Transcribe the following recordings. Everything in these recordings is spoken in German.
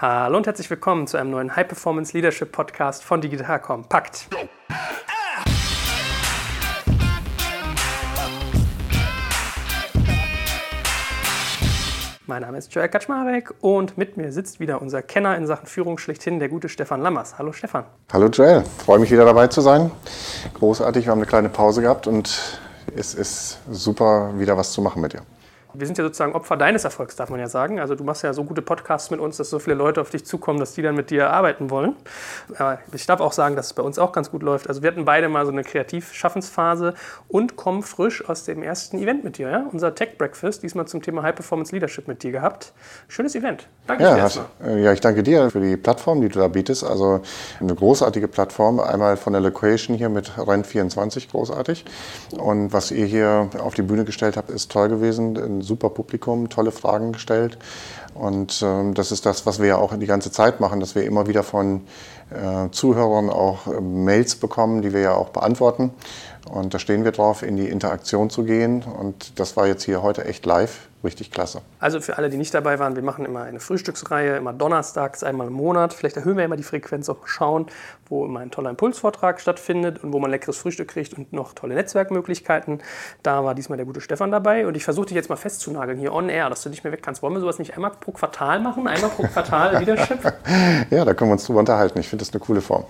Hallo und herzlich willkommen zu einem neuen High Performance Leadership Podcast von Digital Kompakt. Mein Name ist Joel Kaczmarek und mit mir sitzt wieder unser Kenner in Sachen Führung schlechthin, der gute Stefan Lammers. Hallo Stefan. Hallo Joel, freue mich wieder dabei zu sein. Großartig, wir haben eine kleine Pause gehabt und es ist super, wieder was zu machen mit dir wir sind ja sozusagen Opfer deines Erfolgs, darf man ja sagen. Also du machst ja so gute Podcasts mit uns, dass so viele Leute auf dich zukommen, dass die dann mit dir arbeiten wollen. Aber ich darf auch sagen, dass es bei uns auch ganz gut läuft. Also wir hatten beide mal so eine Kreativ-Schaffensphase und kommen frisch aus dem ersten Event mit dir. Ja? Unser Tech Breakfast, diesmal zum Thema High Performance Leadership mit dir gehabt. Schönes Event. Danke ja, dir erstmal. Äh, ja, ich danke dir für die Plattform, die du da bietest. Also eine großartige Plattform. Einmal von der Location hier mit Rent24 großartig. Und was ihr hier auf die Bühne gestellt habt, ist toll gewesen super Publikum, tolle Fragen gestellt. Und ähm, das ist das, was wir ja auch die ganze Zeit machen, dass wir immer wieder von äh, Zuhörern auch äh, Mails bekommen, die wir ja auch beantworten. Und da stehen wir drauf, in die Interaktion zu gehen. Und das war jetzt hier heute echt live richtig klasse. Also für alle, die nicht dabei waren, wir machen immer eine Frühstücksreihe, immer donnerstags, einmal im Monat. Vielleicht erhöhen wir immer die Frequenz, auch schauen, wo immer ein toller Impulsvortrag stattfindet und wo man leckeres Frühstück kriegt und noch tolle Netzwerkmöglichkeiten. Da war diesmal der gute Stefan dabei und ich versuche dich jetzt mal festzunageln hier on air, dass du nicht mehr weg kannst. Wollen wir sowas nicht einmal pro Quartal machen? Einmal pro Quartal Leadership? ja, da können wir uns drüber unterhalten. Ich finde das eine coole Form.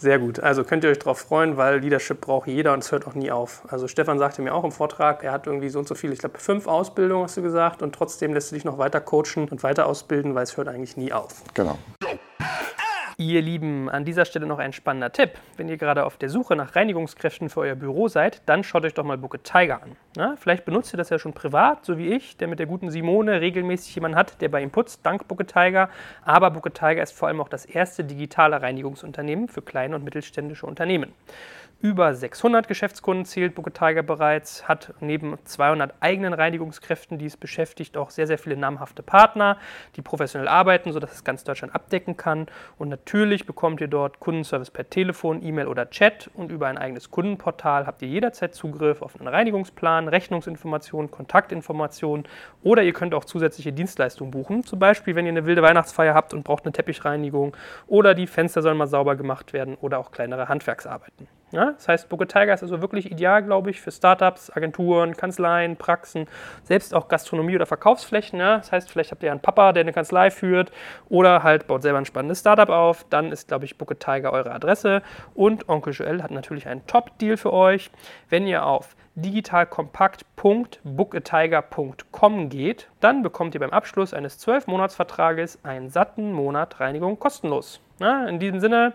Sehr gut. Also könnt ihr euch darauf freuen, weil Leadership braucht jeder und es hört auch nie auf. Also Stefan sagte mir auch im Vortrag, er hat irgendwie so und so viel, ich glaube fünf Ausbildungen hast du gesagt und trotzdem lässt du dich noch weiter coachen und weiter ausbilden, weil es hört eigentlich nie auf. Genau. Ihr Lieben, an dieser Stelle noch ein spannender Tipp. Wenn ihr gerade auf der Suche nach Reinigungskräften für euer Büro seid, dann schaut euch doch mal Bucket Tiger an. Na, vielleicht benutzt ihr das ja schon privat, so wie ich, der mit der guten Simone regelmäßig jemanden hat, der bei ihm putzt, dank Bucket Tiger. Aber Bucket Tiger ist vor allem auch das erste digitale Reinigungsunternehmen für kleine und mittelständische Unternehmen. Über 600 Geschäftskunden zählt Bucket Tiger bereits, hat neben 200 eigenen Reinigungskräften, die es beschäftigt, auch sehr, sehr viele namhafte Partner, die professionell arbeiten, sodass es ganz Deutschland abdecken kann. Und natürlich bekommt ihr dort Kundenservice per Telefon, E-Mail oder Chat und über ein eigenes Kundenportal habt ihr jederzeit Zugriff auf einen Reinigungsplan, Rechnungsinformationen, Kontaktinformationen oder ihr könnt auch zusätzliche Dienstleistungen buchen. Zum Beispiel, wenn ihr eine wilde Weihnachtsfeier habt und braucht eine Teppichreinigung oder die Fenster sollen mal sauber gemacht werden oder auch kleinere Handwerksarbeiten. Ja, das heißt, Booker Tiger ist also wirklich ideal, glaube ich, für Startups, Agenturen, Kanzleien, Praxen, selbst auch Gastronomie oder Verkaufsflächen. Ja. Das heißt, vielleicht habt ihr einen Papa, der eine Kanzlei führt oder halt baut selber ein spannendes Startup auf. Dann ist, glaube ich, Booker Tiger eure Adresse. Und Onkel Joel hat natürlich einen Top-Deal für euch. Wenn ihr auf digitalkompakt.bookatiger.com geht, dann bekommt ihr beim Abschluss eines 12-Monats-Vertrages einen satten Monat Reinigung kostenlos. Ja, in diesem Sinne,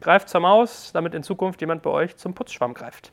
Greift zur Maus, damit in Zukunft jemand bei euch zum Putzschwamm greift.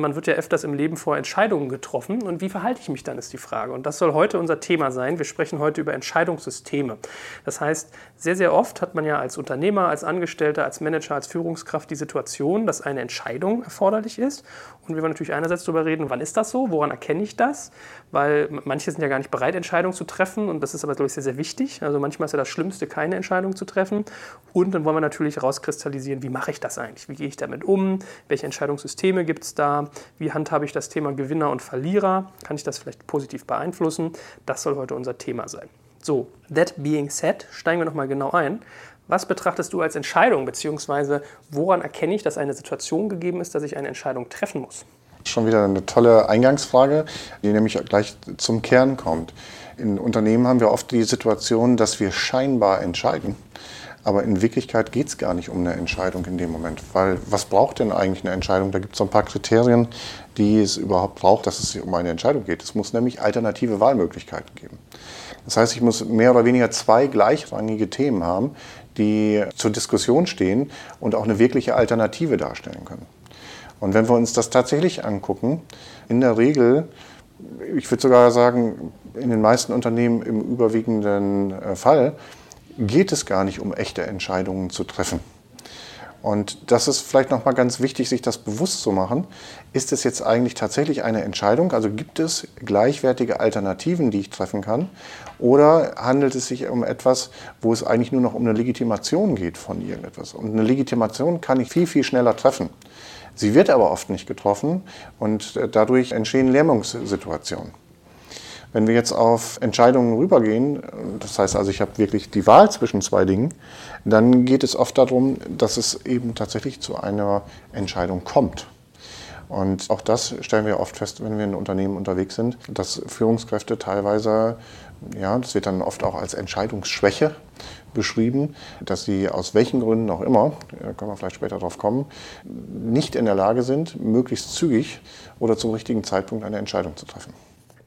Man wird ja öfters im Leben vor Entscheidungen getroffen. Und wie verhalte ich mich dann, ist die Frage. Und das soll heute unser Thema sein. Wir sprechen heute über Entscheidungssysteme. Das heißt, sehr, sehr oft hat man ja als Unternehmer, als Angestellter, als Manager, als Führungskraft die Situation, dass eine Entscheidung erforderlich ist. Und wir wollen natürlich einerseits darüber reden, wann ist das so, woran erkenne ich das? Weil manche sind ja gar nicht bereit, Entscheidungen zu treffen. Und das ist aber, glaube ich, sehr, sehr wichtig. Also manchmal ist ja das Schlimmste, keine Entscheidung zu treffen. Und dann wollen wir natürlich rauskristallisieren, wie mache ich das eigentlich? Wie gehe ich damit um? Welche Entscheidungssysteme gibt es da? Wie handhabe ich das Thema Gewinner und Verlierer? Kann ich das vielleicht positiv beeinflussen? Das soll heute unser Thema sein. So, that being said, steigen wir nochmal genau ein. Was betrachtest du als Entscheidung, beziehungsweise woran erkenne ich, dass eine Situation gegeben ist, dass ich eine Entscheidung treffen muss? Schon wieder eine tolle Eingangsfrage, die nämlich gleich zum Kern kommt. In Unternehmen haben wir oft die Situation, dass wir scheinbar entscheiden. Aber in Wirklichkeit geht es gar nicht um eine Entscheidung in dem Moment. Weil was braucht denn eigentlich eine Entscheidung? Da gibt es so ein paar Kriterien, die es überhaupt braucht, dass es um eine Entscheidung geht. Es muss nämlich alternative Wahlmöglichkeiten geben. Das heißt, ich muss mehr oder weniger zwei gleichrangige Themen haben, die zur Diskussion stehen und auch eine wirkliche Alternative darstellen können. Und wenn wir uns das tatsächlich angucken, in der Regel, ich würde sogar sagen, in den meisten Unternehmen im überwiegenden äh, Fall, geht es gar nicht um echte Entscheidungen zu treffen. Und das ist vielleicht nochmal ganz wichtig, sich das bewusst zu machen. Ist es jetzt eigentlich tatsächlich eine Entscheidung? Also gibt es gleichwertige Alternativen, die ich treffen kann? Oder handelt es sich um etwas, wo es eigentlich nur noch um eine Legitimation geht von irgendetwas? Und eine Legitimation kann ich viel, viel schneller treffen. Sie wird aber oft nicht getroffen und äh, dadurch entstehen Lähmungssituationen. Wenn wir jetzt auf Entscheidungen rübergehen, das heißt also, ich habe wirklich die Wahl zwischen zwei Dingen, dann geht es oft darum, dass es eben tatsächlich zu einer Entscheidung kommt. Und auch das stellen wir oft fest, wenn wir in Unternehmen unterwegs sind, dass Führungskräfte teilweise, ja, das wird dann oft auch als Entscheidungsschwäche beschrieben, dass sie aus welchen Gründen auch immer, da können wir vielleicht später darauf kommen, nicht in der Lage sind, möglichst zügig oder zum richtigen Zeitpunkt eine Entscheidung zu treffen.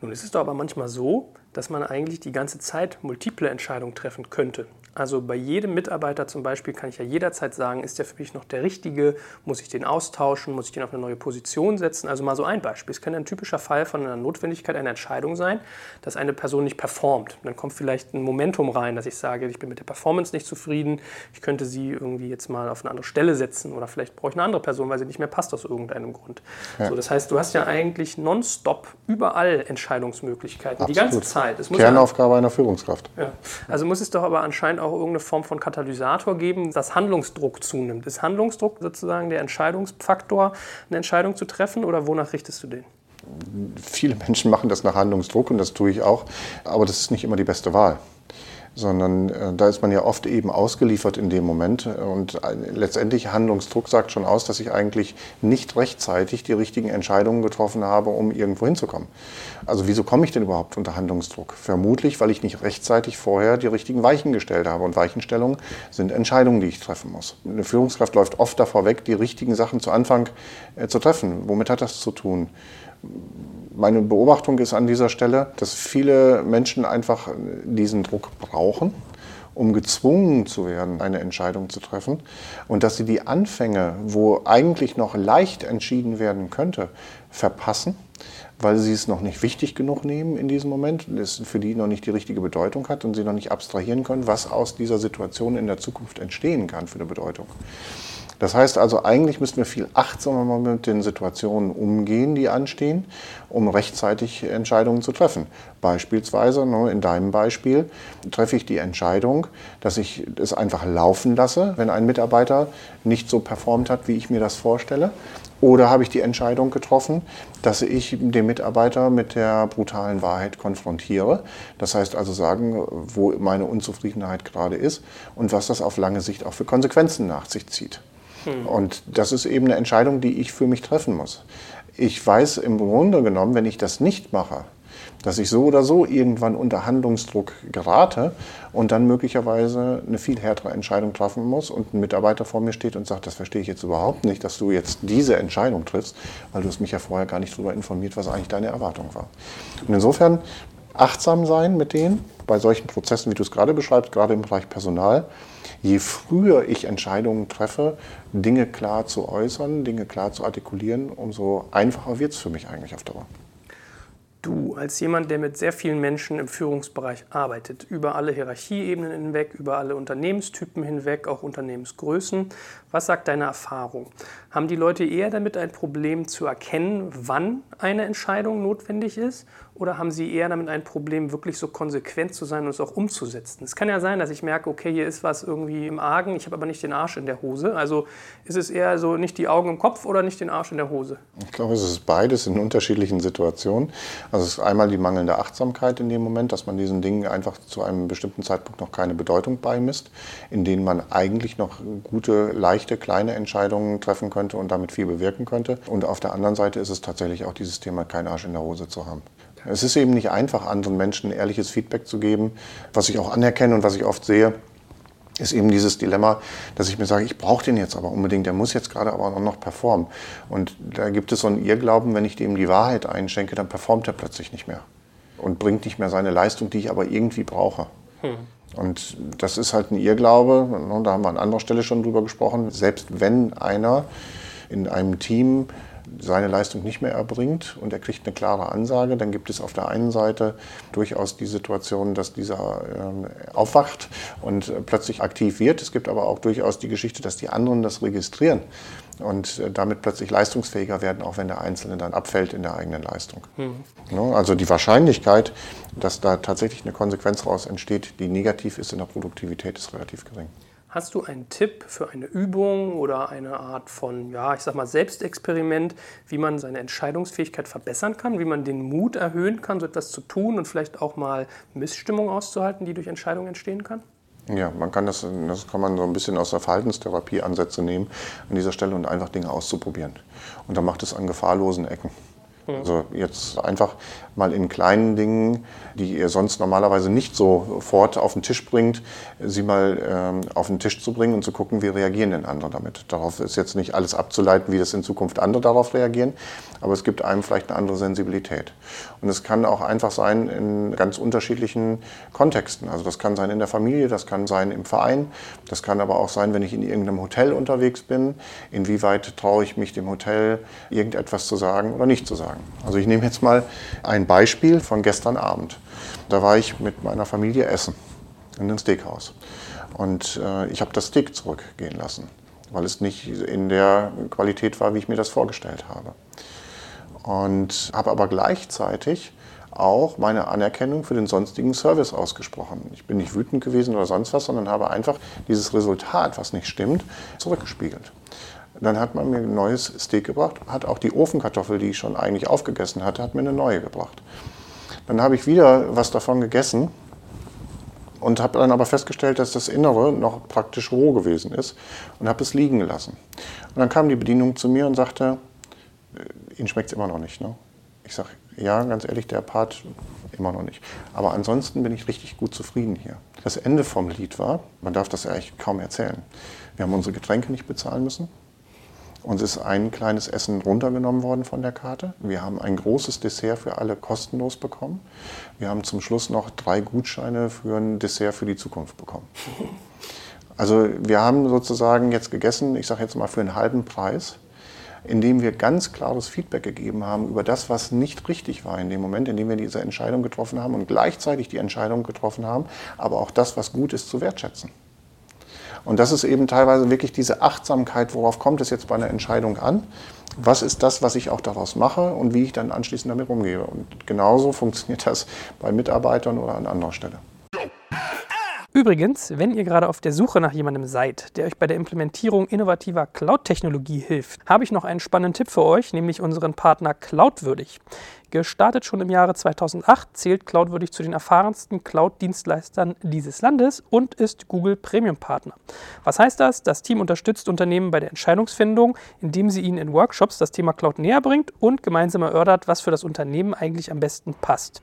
Nun ist es doch aber manchmal so, dass man eigentlich die ganze Zeit multiple Entscheidungen treffen könnte. Also bei jedem Mitarbeiter zum Beispiel kann ich ja jederzeit sagen, ist der für mich noch der Richtige? Muss ich den austauschen? Muss ich den auf eine neue Position setzen? Also mal so ein Beispiel. Es kann ein typischer Fall von einer Notwendigkeit einer Entscheidung sein, dass eine Person nicht performt. Dann kommt vielleicht ein Momentum rein, dass ich sage, ich bin mit der Performance nicht zufrieden. Ich könnte sie irgendwie jetzt mal auf eine andere Stelle setzen oder vielleicht brauche ich eine andere Person, weil sie nicht mehr passt aus irgendeinem Grund. Ja. So, das heißt, du hast ja eigentlich nonstop überall Entscheidungsmöglichkeiten, Absolut. die ganze Zeit. Kernaufgabe ja, einer Führungskraft. Ja. Also muss es doch aber anscheinend auch irgendeine Form von Katalysator geben, dass Handlungsdruck zunimmt. Ist Handlungsdruck sozusagen der Entscheidungsfaktor, eine Entscheidung zu treffen oder wonach richtest du den? Viele Menschen machen das nach Handlungsdruck und das tue ich auch, aber das ist nicht immer die beste Wahl sondern äh, da ist man ja oft eben ausgeliefert in dem Moment. Und äh, letztendlich Handlungsdruck sagt schon aus, dass ich eigentlich nicht rechtzeitig die richtigen Entscheidungen getroffen habe, um irgendwo hinzukommen. Also wieso komme ich denn überhaupt unter Handlungsdruck? Vermutlich, weil ich nicht rechtzeitig vorher die richtigen Weichen gestellt habe. Und Weichenstellungen sind Entscheidungen, die ich treffen muss. Eine Führungskraft läuft oft davor weg, die richtigen Sachen zu Anfang äh, zu treffen. Womit hat das zu tun? Meine Beobachtung ist an dieser Stelle, dass viele Menschen einfach diesen Druck brauchen, um gezwungen zu werden, eine Entscheidung zu treffen. Und dass sie die Anfänge, wo eigentlich noch leicht entschieden werden könnte, verpassen, weil sie es noch nicht wichtig genug nehmen in diesem Moment, es für die noch nicht die richtige Bedeutung hat und sie noch nicht abstrahieren können, was aus dieser Situation in der Zukunft entstehen kann für eine Bedeutung. Das heißt also, eigentlich müssen wir viel achtsamer mit den Situationen umgehen, die anstehen, um rechtzeitig Entscheidungen zu treffen. Beispielsweise, ne, in deinem Beispiel, treffe ich die Entscheidung, dass ich es einfach laufen lasse, wenn ein Mitarbeiter nicht so performt hat, wie ich mir das vorstelle. Oder habe ich die Entscheidung getroffen, dass ich den Mitarbeiter mit der brutalen Wahrheit konfrontiere. Das heißt also sagen, wo meine Unzufriedenheit gerade ist und was das auf lange Sicht auch für Konsequenzen nach sich zieht. Und das ist eben eine Entscheidung, die ich für mich treffen muss. Ich weiß im Grunde genommen, wenn ich das nicht mache, dass ich so oder so irgendwann unter Handlungsdruck gerate und dann möglicherweise eine viel härtere Entscheidung treffen muss und ein Mitarbeiter vor mir steht und sagt, das verstehe ich jetzt überhaupt nicht, dass du jetzt diese Entscheidung triffst, weil du hast mich ja vorher gar nicht darüber informiert, was eigentlich deine Erwartung war. Und insofern achtsam sein mit denen bei solchen Prozessen, wie du es gerade beschreibst, gerade im Bereich Personal, je früher ich Entscheidungen treffe, Dinge klar zu äußern, Dinge klar zu artikulieren, umso einfacher wird es für mich eigentlich auf Dauer. Du, als jemand, der mit sehr vielen Menschen im Führungsbereich arbeitet, über alle Hierarchieebenen hinweg, über alle Unternehmenstypen hinweg, auch Unternehmensgrößen, was sagt deine Erfahrung? Haben die Leute eher damit ein Problem zu erkennen, wann eine Entscheidung notwendig ist? Oder haben sie eher damit ein Problem, wirklich so konsequent zu sein und es auch umzusetzen? Es kann ja sein, dass ich merke, okay, hier ist was irgendwie im Argen, ich habe aber nicht den Arsch in der Hose. Also ist es eher so nicht die Augen im Kopf oder nicht den Arsch in der Hose? Ich glaube, es ist beides in unterschiedlichen Situationen. Also es ist einmal die mangelnde Achtsamkeit in dem Moment, dass man diesen Dingen einfach zu einem bestimmten Zeitpunkt noch keine Bedeutung beimisst, in denen man eigentlich noch gute, leichte kleine Entscheidungen treffen könnte und damit viel bewirken könnte. Und auf der anderen Seite ist es tatsächlich auch dieses Thema, kein Arsch in der Hose zu haben. Es ist eben nicht einfach, anderen Menschen ehrliches Feedback zu geben, was ich auch anerkenne und was ich oft sehe ist eben dieses Dilemma, dass ich mir sage, ich brauche den jetzt aber unbedingt, der muss jetzt gerade aber auch noch performen. Und da gibt es so einen Irrglauben, wenn ich dem die Wahrheit einschenke, dann performt er plötzlich nicht mehr und bringt nicht mehr seine Leistung, die ich aber irgendwie brauche. Hm. Und das ist halt ein Irrglaube, ne, da haben wir an anderer Stelle schon drüber gesprochen. Selbst wenn einer in einem Team seine Leistung nicht mehr erbringt und er kriegt eine klare Ansage, dann gibt es auf der einen Seite durchaus die Situation, dass dieser äh, aufwacht und plötzlich aktiv wird. Es gibt aber auch durchaus die Geschichte, dass die anderen das registrieren und äh, damit plötzlich leistungsfähiger werden, auch wenn der Einzelne dann abfällt in der eigenen Leistung. Mhm. Also die Wahrscheinlichkeit, dass da tatsächlich eine Konsequenz daraus entsteht, die negativ ist in der Produktivität, ist relativ gering. Hast du einen Tipp für eine Übung oder eine Art von, ja, ich sag mal, Selbstexperiment, wie man seine Entscheidungsfähigkeit verbessern kann, wie man den Mut erhöhen kann, so etwas zu tun und vielleicht auch mal Missstimmung auszuhalten, die durch Entscheidungen entstehen kann? Ja, man kann das, das kann man so ein bisschen aus der Verhaltenstherapie Ansätze nehmen an dieser Stelle und einfach Dinge auszuprobieren. Und dann macht es an gefahrlosen Ecken. Also jetzt einfach mal in kleinen Dingen, die ihr sonst normalerweise nicht sofort auf den Tisch bringt, sie mal ähm, auf den Tisch zu bringen und zu gucken, wie reagieren denn andere damit. Darauf ist jetzt nicht alles abzuleiten, wie das in Zukunft andere darauf reagieren, aber es gibt einem vielleicht eine andere Sensibilität. Und es kann auch einfach sein in ganz unterschiedlichen Kontexten. Also das kann sein in der Familie, das kann sein im Verein, das kann aber auch sein, wenn ich in irgendeinem Hotel unterwegs bin. Inwieweit traue ich mich dem Hotel irgendetwas zu sagen oder nicht zu sagen. Also ich nehme jetzt mal ein Beispiel von gestern Abend. Da war ich mit meiner Familie essen in einem Steakhouse. Und äh, ich habe das Steak zurückgehen lassen, weil es nicht in der Qualität war, wie ich mir das vorgestellt habe. Und habe aber gleichzeitig auch meine Anerkennung für den sonstigen Service ausgesprochen. Ich bin nicht wütend gewesen oder sonst was, sondern habe einfach dieses Resultat, was nicht stimmt, zurückgespiegelt. Dann hat man mir ein neues Steak gebracht, hat auch die Ofenkartoffel, die ich schon eigentlich aufgegessen hatte, hat mir eine neue gebracht. Dann habe ich wieder was davon gegessen und habe dann aber festgestellt, dass das Innere noch praktisch roh gewesen ist und habe es liegen gelassen. Und dann kam die Bedienung zu mir und sagte, äh, Ihnen schmeckt es immer noch nicht. Ne? Ich sage, ja, ganz ehrlich, der Part immer noch nicht. Aber ansonsten bin ich richtig gut zufrieden hier. Das Ende vom Lied war, man darf das ja eigentlich kaum erzählen. Wir haben unsere Getränke nicht bezahlen müssen. Uns ist ein kleines Essen runtergenommen worden von der Karte. Wir haben ein großes Dessert für alle kostenlos bekommen. Wir haben zum Schluss noch drei Gutscheine für ein Dessert für die Zukunft bekommen. Also wir haben sozusagen jetzt gegessen, ich sage jetzt mal für einen halben Preis, indem wir ganz klares Feedback gegeben haben über das, was nicht richtig war in dem Moment, in dem wir diese Entscheidung getroffen haben und gleichzeitig die Entscheidung getroffen haben, aber auch das, was gut ist, zu wertschätzen. Und das ist eben teilweise wirklich diese Achtsamkeit, worauf kommt es jetzt bei einer Entscheidung an? Was ist das, was ich auch daraus mache und wie ich dann anschließend damit umgehe? Und genauso funktioniert das bei Mitarbeitern oder an anderer Stelle. Übrigens, wenn ihr gerade auf der Suche nach jemandem seid, der euch bei der Implementierung innovativer Cloud-Technologie hilft, habe ich noch einen spannenden Tipp für euch, nämlich unseren Partner Cloudwürdig. Gestartet schon im Jahre 2008, zählt Cloudwürdig zu den erfahrensten Cloud-Dienstleistern dieses Landes und ist Google Premium-Partner. Was heißt das? Das Team unterstützt Unternehmen bei der Entscheidungsfindung, indem sie ihnen in Workshops das Thema Cloud näher bringt und gemeinsam erörtert, was für das Unternehmen eigentlich am besten passt.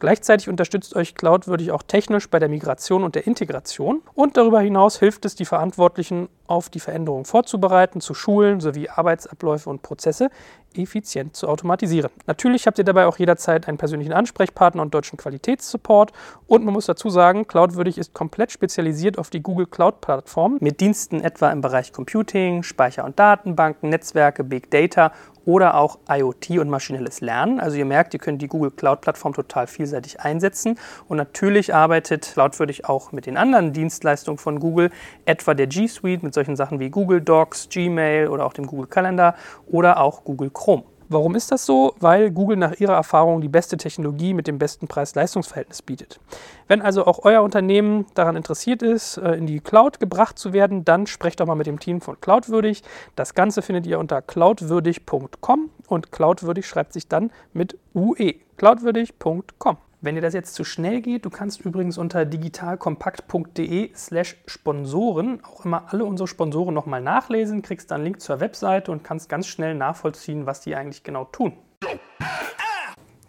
Gleichzeitig unterstützt euch Cloudwürdig auch technisch bei der Migration und der Integration und darüber hinaus hilft es, die Verantwortlichen auf die Veränderung vorzubereiten, zu schulen sowie Arbeitsabläufe und Prozesse effizient zu automatisieren. Natürlich habt ihr dabei auch jederzeit einen persönlichen Ansprechpartner und deutschen Qualitätssupport und man muss dazu sagen, Cloudwürdig ist komplett spezialisiert auf die Google Cloud Plattform mit Diensten etwa im Bereich Computing, Speicher- und Datenbanken, Netzwerke, Big Data oder auch IoT und maschinelles Lernen. Also ihr merkt, ihr könnt die Google Cloud Plattform total vielseitig einsetzen und natürlich arbeitet Cloudwürdig auch mit den anderen Dienstleistungen von Google, etwa der G Suite mit solchen Sachen wie Google Docs, Gmail oder auch dem Google Kalender oder auch Google Chrome. Warum ist das so? Weil Google nach ihrer Erfahrung die beste Technologie mit dem besten Preis-Leistungs-Verhältnis bietet. Wenn also auch euer Unternehmen daran interessiert ist, äh, in die Cloud gebracht zu werden, dann sprecht doch mal mit dem Team von Cloudwürdig. Das Ganze findet ihr unter cloudwürdig.com und Cloudwürdig schreibt sich dann mit UE. cloudwürdig.com. Wenn dir das jetzt zu schnell geht, du kannst übrigens unter digitalkompakt.de slash Sponsoren auch immer alle unsere Sponsoren nochmal nachlesen, kriegst dann einen Link zur Webseite und kannst ganz schnell nachvollziehen, was die eigentlich genau tun.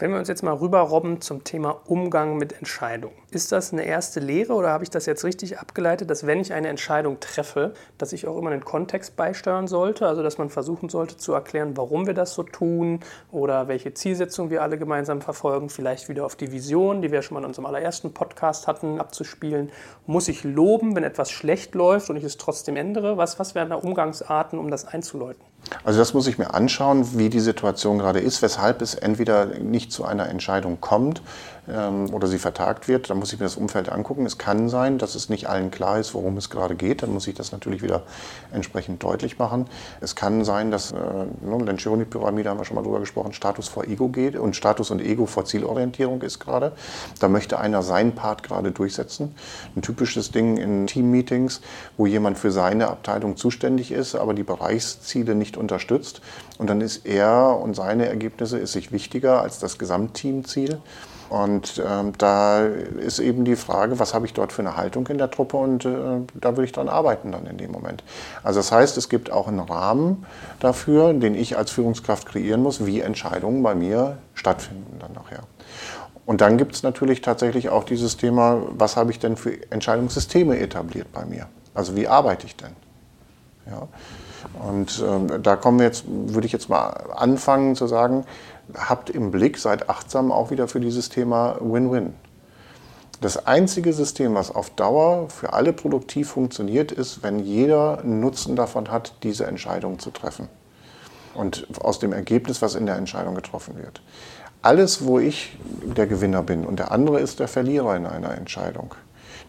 Wenn wir uns jetzt mal rüberrobben zum Thema Umgang mit Entscheidungen. Ist das eine erste Lehre oder habe ich das jetzt richtig abgeleitet, dass wenn ich eine Entscheidung treffe, dass ich auch immer den Kontext beisteuern sollte? Also dass man versuchen sollte zu erklären, warum wir das so tun oder welche Zielsetzung wir alle gemeinsam verfolgen, vielleicht wieder auf die Vision, die wir schon mal in unserem allerersten Podcast hatten, abzuspielen. Muss ich loben, wenn etwas schlecht läuft und ich es trotzdem ändere? Was, was wären da Umgangsarten, um das einzuläuten? Also das muss ich mir anschauen, wie die Situation gerade ist, weshalb es entweder nicht zu einer Entscheidung kommt, ähm, oder sie vertagt wird, dann muss ich mir das Umfeld angucken. Es kann sein, dass es nicht allen klar ist, worum es gerade geht. Dann muss ich das natürlich wieder entsprechend deutlich machen. Es kann sein, dass, äh, ne, Lencioni-Pyramide haben wir schon mal drüber gesprochen, Status vor Ego geht und Status und Ego vor Zielorientierung ist gerade. Da möchte einer seinen Part gerade durchsetzen. Ein typisches Ding in Team-Meetings, wo jemand für seine Abteilung zuständig ist, aber die Bereichsziele nicht unterstützt. Und dann ist er und seine Ergebnisse ist sich wichtiger als das Gesamtteamziel. Und ähm, da ist eben die Frage, was habe ich dort für eine Haltung in der Truppe und äh, da würde ich dran arbeiten dann in dem Moment. Also das heißt, es gibt auch einen Rahmen dafür, den ich als Führungskraft kreieren muss, wie Entscheidungen bei mir stattfinden dann nachher. Und dann gibt es natürlich tatsächlich auch dieses Thema, was habe ich denn für Entscheidungssysteme etabliert bei mir? Also wie arbeite ich denn? Ja. Und ähm, da kommen wir jetzt, würde ich jetzt mal anfangen zu sagen, habt im Blick, seid achtsam auch wieder für dieses Thema Win-Win. Das einzige System, was auf Dauer für alle produktiv funktioniert, ist, wenn jeder Nutzen davon hat, diese Entscheidung zu treffen. Und aus dem Ergebnis, was in der Entscheidung getroffen wird. Alles, wo ich der Gewinner bin und der andere ist der Verlierer in einer Entscheidung,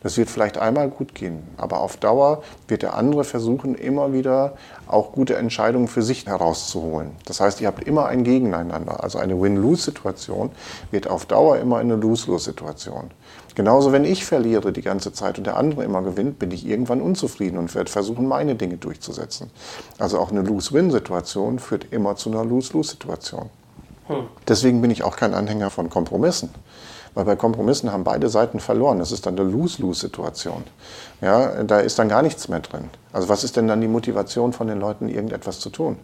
das wird vielleicht einmal gut gehen, aber auf Dauer wird der andere versuchen, immer wieder auch gute Entscheidungen für sich herauszuholen. Das heißt, ihr habt immer ein Gegeneinander. Also eine Win-Lose-Situation wird auf Dauer immer eine Lose-Lose-Situation. Genauso, wenn ich verliere die ganze Zeit und der andere immer gewinnt, bin ich irgendwann unzufrieden und werde versuchen, meine Dinge durchzusetzen. Also auch eine Lose-Win-Situation führt immer zu einer Lose-Lose-Situation. Hm. Deswegen bin ich auch kein Anhänger von Kompromissen. Weil bei Kompromissen haben beide Seiten verloren. Das ist dann eine Lose-Lose-Situation. Ja, da ist dann gar nichts mehr drin. Also was ist denn dann die Motivation von den Leuten, irgendetwas zu tun?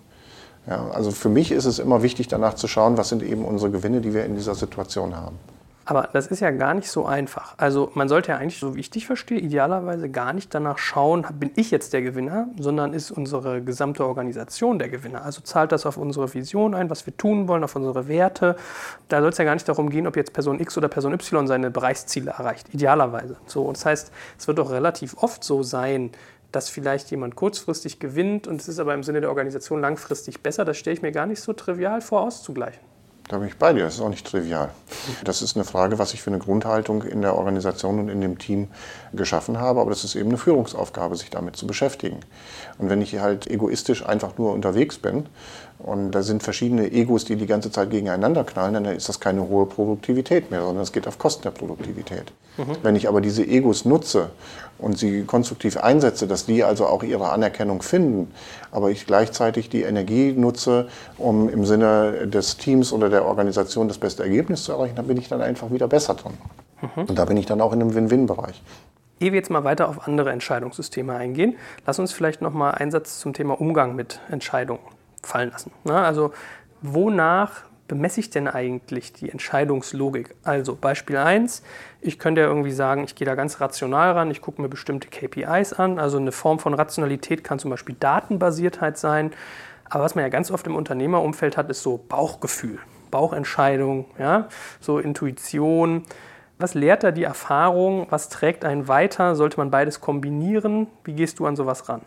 Ja, also für mich ist es immer wichtig, danach zu schauen, was sind eben unsere Gewinne, die wir in dieser Situation haben. Aber das ist ja gar nicht so einfach. Also man sollte ja eigentlich, so wie ich dich verstehe, idealerweise gar nicht danach schauen, bin ich jetzt der Gewinner, sondern ist unsere gesamte Organisation der Gewinner. Also zahlt das auf unsere Vision ein, was wir tun wollen, auf unsere Werte. Da soll es ja gar nicht darum gehen, ob jetzt Person X oder Person Y seine Bereichsziele erreicht. Idealerweise. So, und das heißt, es wird doch relativ oft so sein, dass vielleicht jemand kurzfristig gewinnt und es ist aber im Sinne der Organisation langfristig besser. Das stelle ich mir gar nicht so trivial vor, auszugleichen. Da bin ich bei dir, das ist auch nicht trivial. Das ist eine Frage, was ich für eine Grundhaltung in der Organisation und in dem Team geschaffen habe, aber das ist eben eine Führungsaufgabe, sich damit zu beschäftigen. Und wenn ich halt egoistisch einfach nur unterwegs bin und da sind verschiedene Egos, die die ganze Zeit gegeneinander knallen, dann ist das keine hohe Produktivität mehr, sondern es geht auf Kosten der Produktivität. Mhm. Wenn ich aber diese Egos nutze und sie konstruktiv einsetze, dass die also auch ihre Anerkennung finden, aber ich gleichzeitig die Energie nutze, um im Sinne des Teams oder der Organisation das beste Ergebnis zu erreichen, dann bin ich dann einfach wieder besser dran. Mhm. Und da bin ich dann auch in einem Win-Win-Bereich. Ehe wir jetzt mal weiter auf andere Entscheidungssysteme eingehen, lass uns vielleicht noch mal einen Satz zum Thema Umgang mit Entscheidungen fallen lassen. Also wonach bemesse ich denn eigentlich die Entscheidungslogik? Also Beispiel 1, ich könnte ja irgendwie sagen, ich gehe da ganz rational ran, ich gucke mir bestimmte KPIs an. Also eine Form von Rationalität kann zum Beispiel Datenbasiertheit sein. Aber was man ja ganz oft im Unternehmerumfeld hat, ist so Bauchgefühl, Bauchentscheidung, ja? so Intuition. Was lehrt da die Erfahrung? Was trägt einen weiter? Sollte man beides kombinieren? Wie gehst du an sowas ran?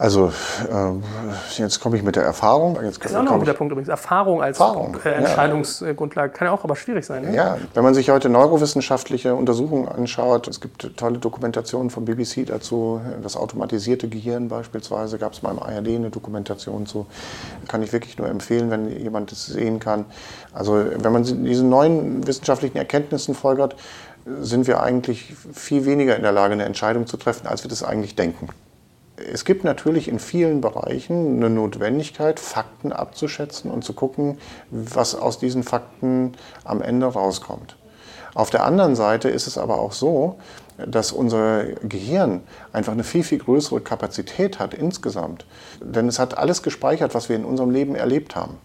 Also äh, jetzt komme ich mit der Erfahrung. Jetzt das ist auch noch ein guter Punkt übrigens. Erfahrung als Erfahrung, äh, Entscheidungsgrundlage kann ja auch aber schwierig sein. Ne? Ja, wenn man sich heute neurowissenschaftliche Untersuchungen anschaut, es gibt tolle Dokumentationen vom BBC dazu, das automatisierte Gehirn beispielsweise, gab es mal im ARD eine Dokumentation zu. Kann ich wirklich nur empfehlen, wenn jemand das sehen kann. Also wenn man diesen neuen wissenschaftlichen Erkenntnissen folgert, sind wir eigentlich viel weniger in der Lage, eine Entscheidung zu treffen, als wir das eigentlich denken es gibt natürlich in vielen Bereichen eine Notwendigkeit, Fakten abzuschätzen und zu gucken, was aus diesen Fakten am Ende rauskommt. Auf der anderen Seite ist es aber auch so, dass unser Gehirn einfach eine viel, viel größere Kapazität hat insgesamt. Denn es hat alles gespeichert, was wir in unserem Leben erlebt haben.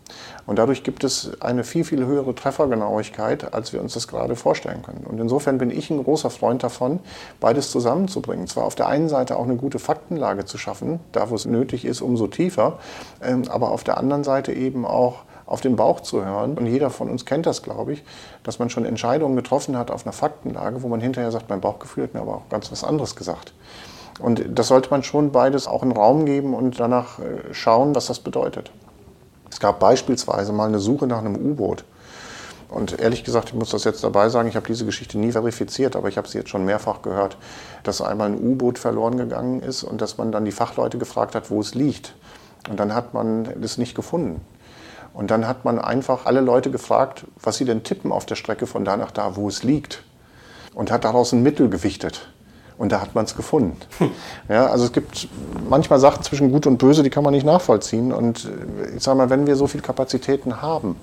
Und dadurch gibt es eine viel, viel höhere Treffergenauigkeit, als wir uns das gerade vorstellen können. Und insofern bin ich ein großer Freund davon, beides zusammenzubringen. Zwar auf der einen Seite auch eine gute Faktenlage zu schaffen, da wo es nötig ist, umso tiefer, ähm, aber auf der anderen Seite eben auch auf den Bauch zu hören. Und jeder von uns kennt das, glaube ich, dass man schon Entscheidungen getroffen hat auf einer Faktenlage, wo man hinterher sagt, mein Bauchgefühl hat mir aber auch ganz was anderes gesagt. Und das sollte man schon beides auch in Raum geben und danach äh, schauen, was das bedeutet. Es gab beispielsweise mal eine Suche nach einem U-Boot. Und ehrlich gesagt, ich muss das jetzt dabei sagen, ich habe diese Geschichte nie verifiziert, aber ich habe sie jetzt schon mehrfach gehört, dass einmal ein U-Boot verloren gegangen ist und dass man dann die Fachleute gefragt hat, wo es liegt. Und dann hat man es nicht gefunden. Und dann hat man einfach alle Leute gefragt, was sie denn tippen auf der Strecke von da nach da, wo es liegt. Und hat daraus ein Mittel gewichtet. Und da hat man es gefunden. Ja, also es gibt manchmal Sachen zwischen Gut und Böse, die kann man nicht nachvollziehen. Und äh, ich sage mal, wenn wir so viele Kapazitäten haben,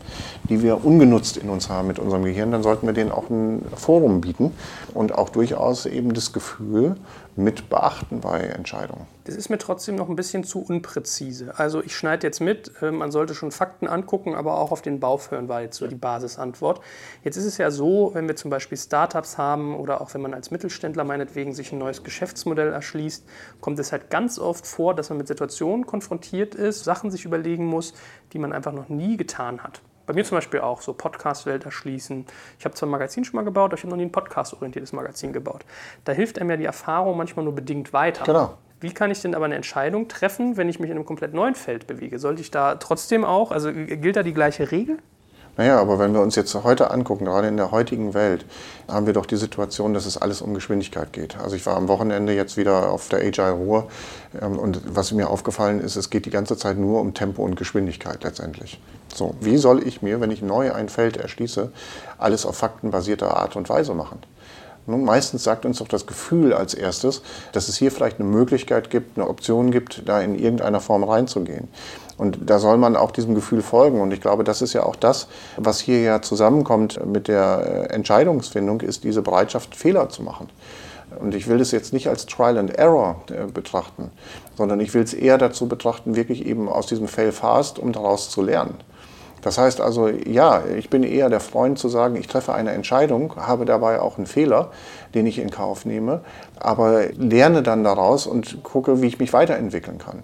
die wir ungenutzt in uns haben mit unserem Gehirn, dann sollten wir denen auch ein Forum bieten und auch durchaus eben das Gefühl mit beachten bei Entscheidungen. Das ist mir trotzdem noch ein bisschen zu unpräzise. Also ich schneide jetzt mit, äh, man sollte schon Fakten angucken, aber auch auf den Bauch hören, war jetzt so die Basisantwort. Jetzt ist es ja so, wenn wir zum Beispiel Startups haben oder auch wenn man als Mittelständler meinetwegen sich ein neues Geschäftsmodell erschließt, kommt es halt ganz oft vor, dass man mit Situationen konfrontiert ist, Sachen sich überlegen muss, die man einfach noch nie getan hat. Bei mir zum Beispiel auch so Podcast-Welt erschließen. Ich habe zwar ein Magazin schon mal gebaut, aber ich habe noch nie ein podcast-orientiertes Magazin gebaut. Da hilft einem ja die Erfahrung manchmal nur bedingt weiter. Genau. Wie kann ich denn aber eine Entscheidung treffen, wenn ich mich in einem komplett neuen Feld bewege? Sollte ich da trotzdem auch, also gilt da die gleiche Regel? Naja, aber wenn wir uns jetzt heute angucken, gerade in der heutigen Welt, haben wir doch die Situation, dass es alles um Geschwindigkeit geht. Also ich war am Wochenende jetzt wieder auf der Agile Ruhr ähm, und was mir aufgefallen ist, es geht die ganze Zeit nur um Tempo und Geschwindigkeit letztendlich. So, wie soll ich mir, wenn ich neu ein Feld erschließe, alles auf faktenbasierter Art und Weise machen? Nun, meistens sagt uns doch das Gefühl als erstes, dass es hier vielleicht eine Möglichkeit gibt, eine Option gibt, da in irgendeiner Form reinzugehen. Und da soll man auch diesem Gefühl folgen. Und ich glaube, das ist ja auch das, was hier ja zusammenkommt mit der äh, Entscheidungsfindung, ist diese Bereitschaft, Fehler zu machen. Und ich will das jetzt nicht als Trial and Error äh, betrachten, sondern ich will es eher dazu betrachten, wirklich eben aus diesem Fail fast, um daraus zu lernen. Das heißt also, ja, ich bin eher der Freund zu sagen, ich treffe eine Entscheidung, habe dabei auch einen Fehler, den ich in Kauf nehme, aber lerne dann daraus und gucke, wie ich mich weiterentwickeln kann.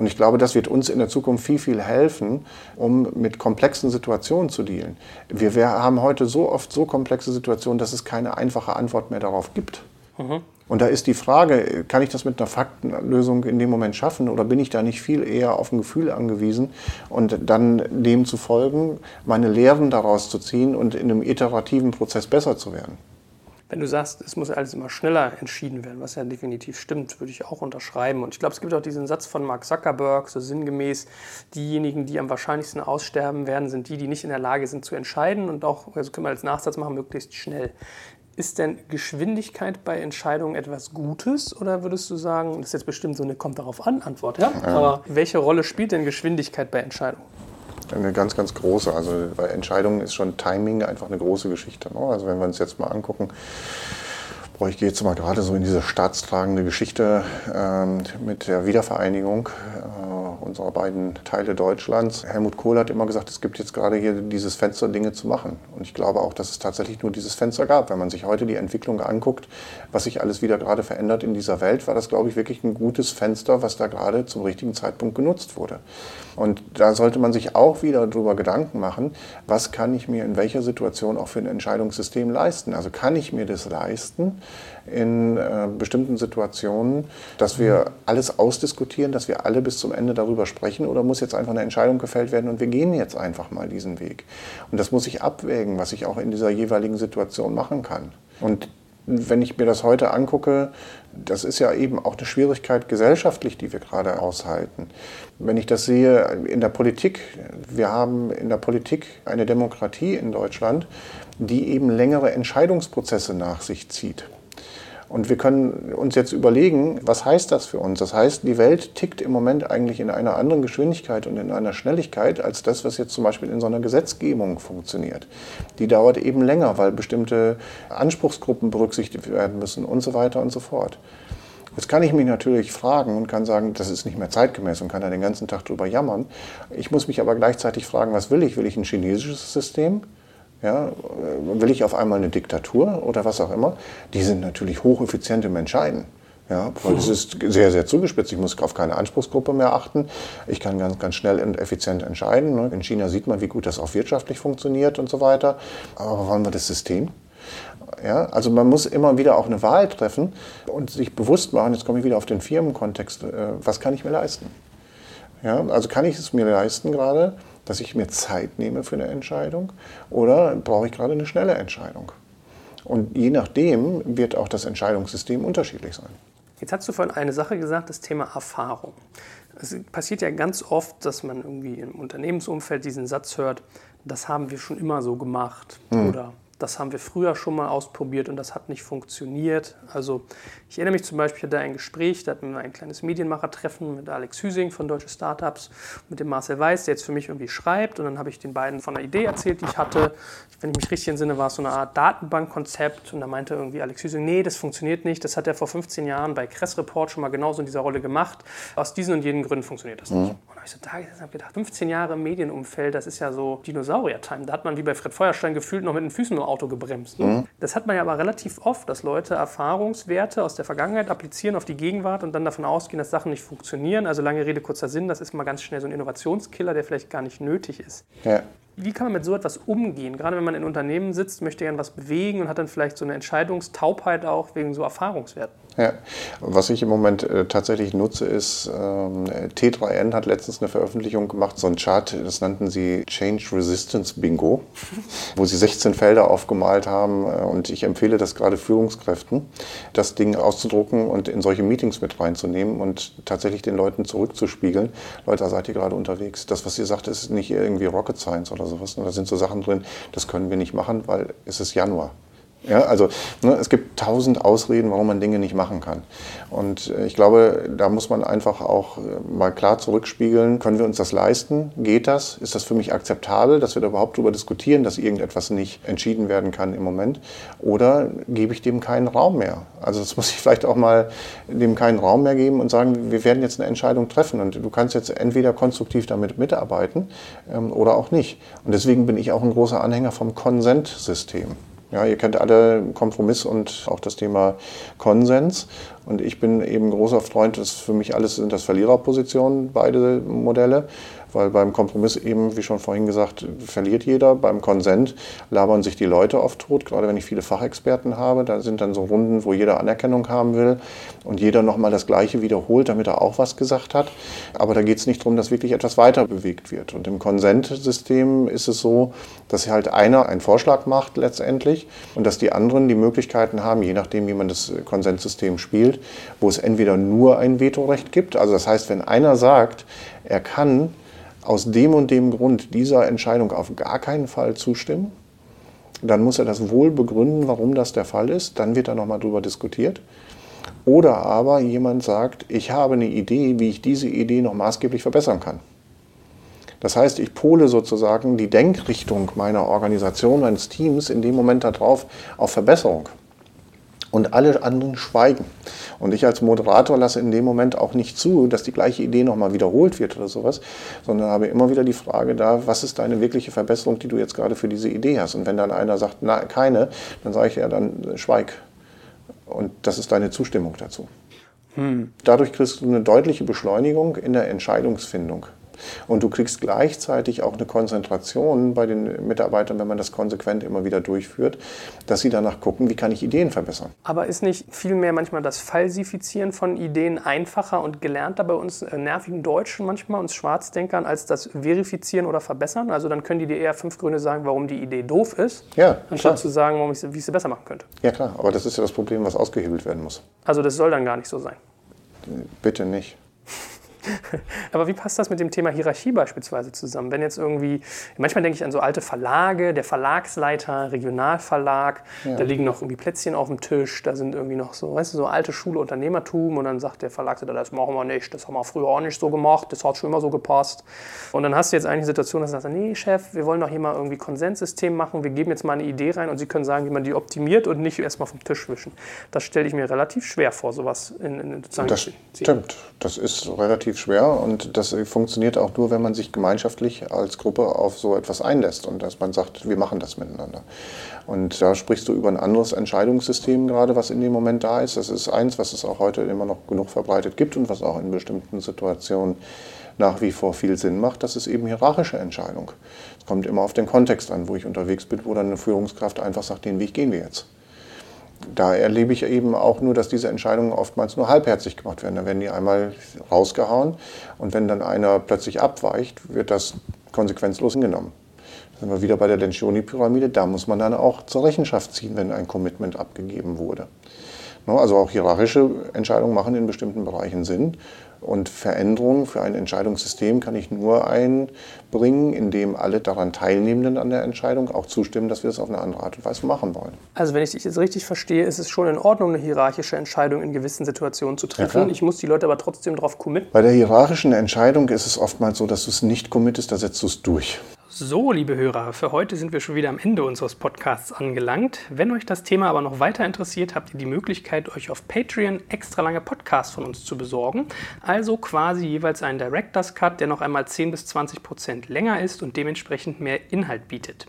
Und ich glaube, das wird uns in der Zukunft viel, viel helfen, um mit komplexen Situationen zu dealen. Wir, wir haben heute so oft so komplexe Situationen, dass es keine einfache Antwort mehr darauf gibt. Mhm. Und da ist die Frage, kann ich das mit einer Faktenlösung in dem Moment schaffen oder bin ich da nicht viel eher auf ein Gefühl angewiesen und dann dem zu folgen, meine Lehren daraus zu ziehen und in einem iterativen Prozess besser zu werden? Wenn du sagst, es muss alles immer schneller entschieden werden, was ja definitiv stimmt, würde ich auch unterschreiben. Und ich glaube, es gibt auch diesen Satz von Mark Zuckerberg, so sinngemäß, diejenigen, die am wahrscheinlichsten aussterben werden, sind die, die nicht in der Lage sind zu entscheiden und auch, also können wir als Nachsatz machen, möglichst schnell. Ist denn Geschwindigkeit bei Entscheidungen etwas Gutes oder würdest du sagen, das ist jetzt bestimmt so eine kommt darauf an Antwort, ja? ja. Aber welche Rolle spielt denn Geschwindigkeit bei Entscheidungen? Eine ganz, ganz große. Also bei Entscheidungen ist schon Timing einfach eine große Geschichte. Ne? Also wenn wir uns jetzt mal angucken, boah, ich gehe jetzt mal gerade so in diese staatstragende Geschichte ähm, mit der Wiedervereinigung. Äh, unserer beiden Teile Deutschlands. Helmut Kohl hat immer gesagt, es gibt jetzt gerade hier dieses Fenster, Dinge zu machen. Und ich glaube auch, dass es tatsächlich nur dieses Fenster gab. Wenn man sich heute die Entwicklung anguckt, was sich alles wieder gerade verändert in dieser Welt, war das, glaube ich, wirklich ein gutes Fenster, was da gerade zum richtigen Zeitpunkt genutzt wurde. Und da sollte man sich auch wieder darüber Gedanken machen, was kann ich mir in welcher Situation auch für ein Entscheidungssystem leisten. Also kann ich mir das leisten, in äh, bestimmten Situationen, dass wir alles ausdiskutieren, dass wir alle bis zum Ende darüber sprechen oder muss jetzt einfach eine Entscheidung gefällt werden und wir gehen jetzt einfach mal diesen Weg. Und das muss ich abwägen, was ich auch in dieser jeweiligen Situation machen kann. Und wenn ich mir das heute angucke, das ist ja eben auch eine Schwierigkeit gesellschaftlich, die wir gerade aushalten. Wenn ich das sehe in der Politik, wir haben in der Politik eine Demokratie in Deutschland, die eben längere Entscheidungsprozesse nach sich zieht. Und wir können uns jetzt überlegen, was heißt das für uns? Das heißt, die Welt tickt im Moment eigentlich in einer anderen Geschwindigkeit und in einer Schnelligkeit als das, was jetzt zum Beispiel in so einer Gesetzgebung funktioniert. Die dauert eben länger, weil bestimmte Anspruchsgruppen berücksichtigt werden müssen und so weiter und so fort. Jetzt kann ich mich natürlich fragen und kann sagen, das ist nicht mehr zeitgemäß und kann da den ganzen Tag drüber jammern. Ich muss mich aber gleichzeitig fragen, was will ich? Will ich ein chinesisches System? Ja, will ich auf einmal eine Diktatur oder was auch immer? Die sind natürlich hocheffizient im Entscheiden. Ja, weil es ist sehr, sehr zugespitzt. Ich muss auf keine Anspruchsgruppe mehr achten. Ich kann ganz, ganz schnell und effizient entscheiden. Ne? In China sieht man, wie gut das auch wirtschaftlich funktioniert und so weiter. Aber wollen wir das System? Ja, also man muss immer wieder auch eine Wahl treffen und sich bewusst machen, jetzt komme ich wieder auf den Firmenkontext, äh, was kann ich mir leisten? Ja, also kann ich es mir leisten gerade, dass ich mir Zeit nehme für eine Entscheidung oder brauche ich gerade eine schnelle Entscheidung? Und je nachdem wird auch das Entscheidungssystem unterschiedlich sein. Jetzt hast du vorhin eine Sache gesagt, das Thema Erfahrung. Es passiert ja ganz oft, dass man irgendwie im Unternehmensumfeld diesen Satz hört, das haben wir schon immer so gemacht hm. oder das haben wir früher schon mal ausprobiert und das hat nicht funktioniert. Also ich erinnere mich zum Beispiel, hatte ein Gespräch, da hatten wir ein kleines Medienmachertreffen mit Alex Hüsing von Deutsche Startups, mit dem Marcel Weiß, der jetzt für mich irgendwie schreibt. Und dann habe ich den beiden von einer Idee erzählt, die ich hatte. Wenn ich mich richtig entsinne, war es so eine Art Datenbankkonzept. Und da meinte irgendwie Alex Hüsing, nee, das funktioniert nicht. Das hat er vor 15 Jahren bei Kress Report schon mal genauso in dieser Rolle gemacht. Aus diesen und jenen Gründen funktioniert das nicht. Habe ich und gedacht, 15 Jahre im Medienumfeld, das ist ja so Dinosaurier-Time. Da hat man wie bei Fred Feuerstein gefühlt noch mit den Füßen im Auto gebremst. Ne? Mhm. Das hat man ja aber relativ oft, dass Leute Erfahrungswerte aus der Vergangenheit applizieren auf die Gegenwart und dann davon ausgehen, dass Sachen nicht funktionieren. Also lange Rede, kurzer Sinn, das ist mal ganz schnell so ein Innovationskiller, der vielleicht gar nicht nötig ist. Ja. Wie kann man mit so etwas umgehen? Gerade wenn man in Unternehmen sitzt, möchte gerne was bewegen und hat dann vielleicht so eine Entscheidungstaubheit auch wegen so Erfahrungswerten. Ja, was ich im Moment äh, tatsächlich nutze, ist, ähm, T3N hat letztens eine Veröffentlichung gemacht, so ein Chart, das nannten sie Change Resistance Bingo, wo sie 16 Felder aufgemalt haben äh, und ich empfehle das gerade Führungskräften, das Ding auszudrucken und in solche Meetings mit reinzunehmen und tatsächlich den Leuten zurückzuspiegeln. Leute, da seid ihr gerade unterwegs. Das, was ihr sagt, ist nicht irgendwie Rocket Science oder sowas. Da sind so Sachen drin, das können wir nicht machen, weil es ist Januar. Ja, also ne, es gibt tausend Ausreden, warum man Dinge nicht machen kann. Und äh, ich glaube, da muss man einfach auch äh, mal klar zurückspiegeln, können wir uns das leisten? Geht das? Ist das für mich akzeptabel, dass wir da überhaupt darüber diskutieren, dass irgendetwas nicht entschieden werden kann im Moment? Oder gebe ich dem keinen Raum mehr? Also das muss ich vielleicht auch mal dem keinen Raum mehr geben und sagen, wir werden jetzt eine Entscheidung treffen und du kannst jetzt entweder konstruktiv damit mitarbeiten ähm, oder auch nicht. Und deswegen bin ich auch ein großer Anhänger vom Konsentsystem. Ja, ihr kennt alle Kompromiss und auch das Thema Konsens. Und ich bin eben großer Freund, das für mich alles sind das Verliererpositionen, beide Modelle weil beim Kompromiss eben, wie schon vorhin gesagt, verliert jeder. Beim Konsent labern sich die Leute oft tot, gerade wenn ich viele Fachexperten habe. Da sind dann so Runden, wo jeder Anerkennung haben will und jeder nochmal das Gleiche wiederholt, damit er auch was gesagt hat. Aber da geht es nicht darum, dass wirklich etwas weiter bewegt wird. Und im Konsentsystem ist es so, dass halt einer einen Vorschlag macht letztendlich und dass die anderen die Möglichkeiten haben, je nachdem, wie man das Konsenssystem spielt, wo es entweder nur ein Vetorecht gibt. Also das heißt, wenn einer sagt, er kann aus dem und dem Grund dieser Entscheidung auf gar keinen Fall zustimmen. Dann muss er das wohl begründen, warum das der Fall ist. Dann wird da nochmal drüber diskutiert. Oder aber jemand sagt, ich habe eine Idee, wie ich diese Idee noch maßgeblich verbessern kann. Das heißt, ich pole sozusagen die Denkrichtung meiner Organisation, meines Teams in dem Moment darauf auf Verbesserung und alle anderen schweigen. Und ich als Moderator lasse in dem Moment auch nicht zu, dass die gleiche Idee nochmal wiederholt wird oder sowas, sondern habe immer wieder die Frage da, was ist deine wirkliche Verbesserung, die du jetzt gerade für diese Idee hast? Und wenn dann einer sagt, na, keine, dann sage ich ja, dann schweig. Und das ist deine Zustimmung dazu. Hm. Dadurch kriegst du eine deutliche Beschleunigung in der Entscheidungsfindung. Und du kriegst gleichzeitig auch eine Konzentration bei den Mitarbeitern, wenn man das konsequent immer wieder durchführt, dass sie danach gucken, wie kann ich Ideen verbessern. Aber ist nicht vielmehr manchmal das Falsifizieren von Ideen einfacher und gelernter bei uns äh, nervigen Deutschen manchmal, uns Schwarzdenkern, als das Verifizieren oder Verbessern? Also dann können die dir eher fünf Gründe sagen, warum die Idee doof ist, ja, anstatt klar. zu sagen, warum ich, wie ich sie besser machen könnte. Ja klar, aber das ist ja das Problem, was ausgehebelt werden muss. Also das soll dann gar nicht so sein. Bitte nicht. Aber wie passt das mit dem Thema Hierarchie beispielsweise zusammen? Wenn jetzt irgendwie, manchmal denke ich an so alte Verlage, der Verlagsleiter, Regionalverlag, ja. da liegen noch irgendwie Plätzchen auf dem Tisch, da sind irgendwie noch so, weißt du, so alte Schule Unternehmertum und dann sagt der Verlagsleiter, das machen wir nicht, das haben wir früher auch nicht so gemacht, das hat schon immer so gepasst. Und dann hast du jetzt eigentlich eine Situation, dass du sagst, nee Chef, wir wollen doch hier mal irgendwie Konsenssystem machen, wir geben jetzt mal eine Idee rein und Sie können sagen, wie man die optimiert und nicht erstmal vom Tisch wischen. Das stelle ich mir relativ schwer vor, sowas in, in sozusagen Das stimmt, das ist relativ relativ schwer und das funktioniert auch nur, wenn man sich gemeinschaftlich als Gruppe auf so etwas einlässt und dass man sagt, wir machen das miteinander. Und da sprichst du über ein anderes Entscheidungssystem gerade, was in dem Moment da ist. Das ist eins, was es auch heute immer noch genug verbreitet gibt und was auch in bestimmten Situationen nach wie vor viel Sinn macht, das ist eben hierarchische Entscheidung. Es kommt immer auf den Kontext an, wo ich unterwegs bin, wo dann eine Führungskraft einfach sagt, den Weg gehen wir jetzt da erlebe ich eben auch nur, dass diese Entscheidungen oftmals nur halbherzig gemacht werden. Da werden die einmal rausgehauen und wenn dann einer plötzlich abweicht, wird das konsequenzlos hingenommen. Da sind wir wieder bei der Lencioni-Pyramide. Da muss man dann auch zur Rechenschaft ziehen, wenn ein Commitment abgegeben wurde. Also auch hierarchische Entscheidungen machen in bestimmten Bereichen Sinn. Und Veränderungen für ein Entscheidungssystem kann ich nur einbringen, indem alle daran Teilnehmenden an der Entscheidung auch zustimmen, dass wir das auf eine andere Art und Weise machen wollen. Also wenn ich dich jetzt richtig verstehe, ist es schon in Ordnung, eine hierarchische Entscheidung in gewissen Situationen zu treffen. Ja, ich muss die Leute aber trotzdem darauf committen. Bei der hierarchischen Entscheidung ist es oftmals so, dass du es nicht committest, da setzt du es durch. So, liebe Hörer, für heute sind wir schon wieder am Ende unseres Podcasts angelangt. Wenn euch das Thema aber noch weiter interessiert, habt ihr die Möglichkeit, euch auf Patreon extra lange Podcasts von uns zu besorgen. Also quasi jeweils einen Director's Cut, der noch einmal 10 bis 20 Prozent länger ist und dementsprechend mehr Inhalt bietet.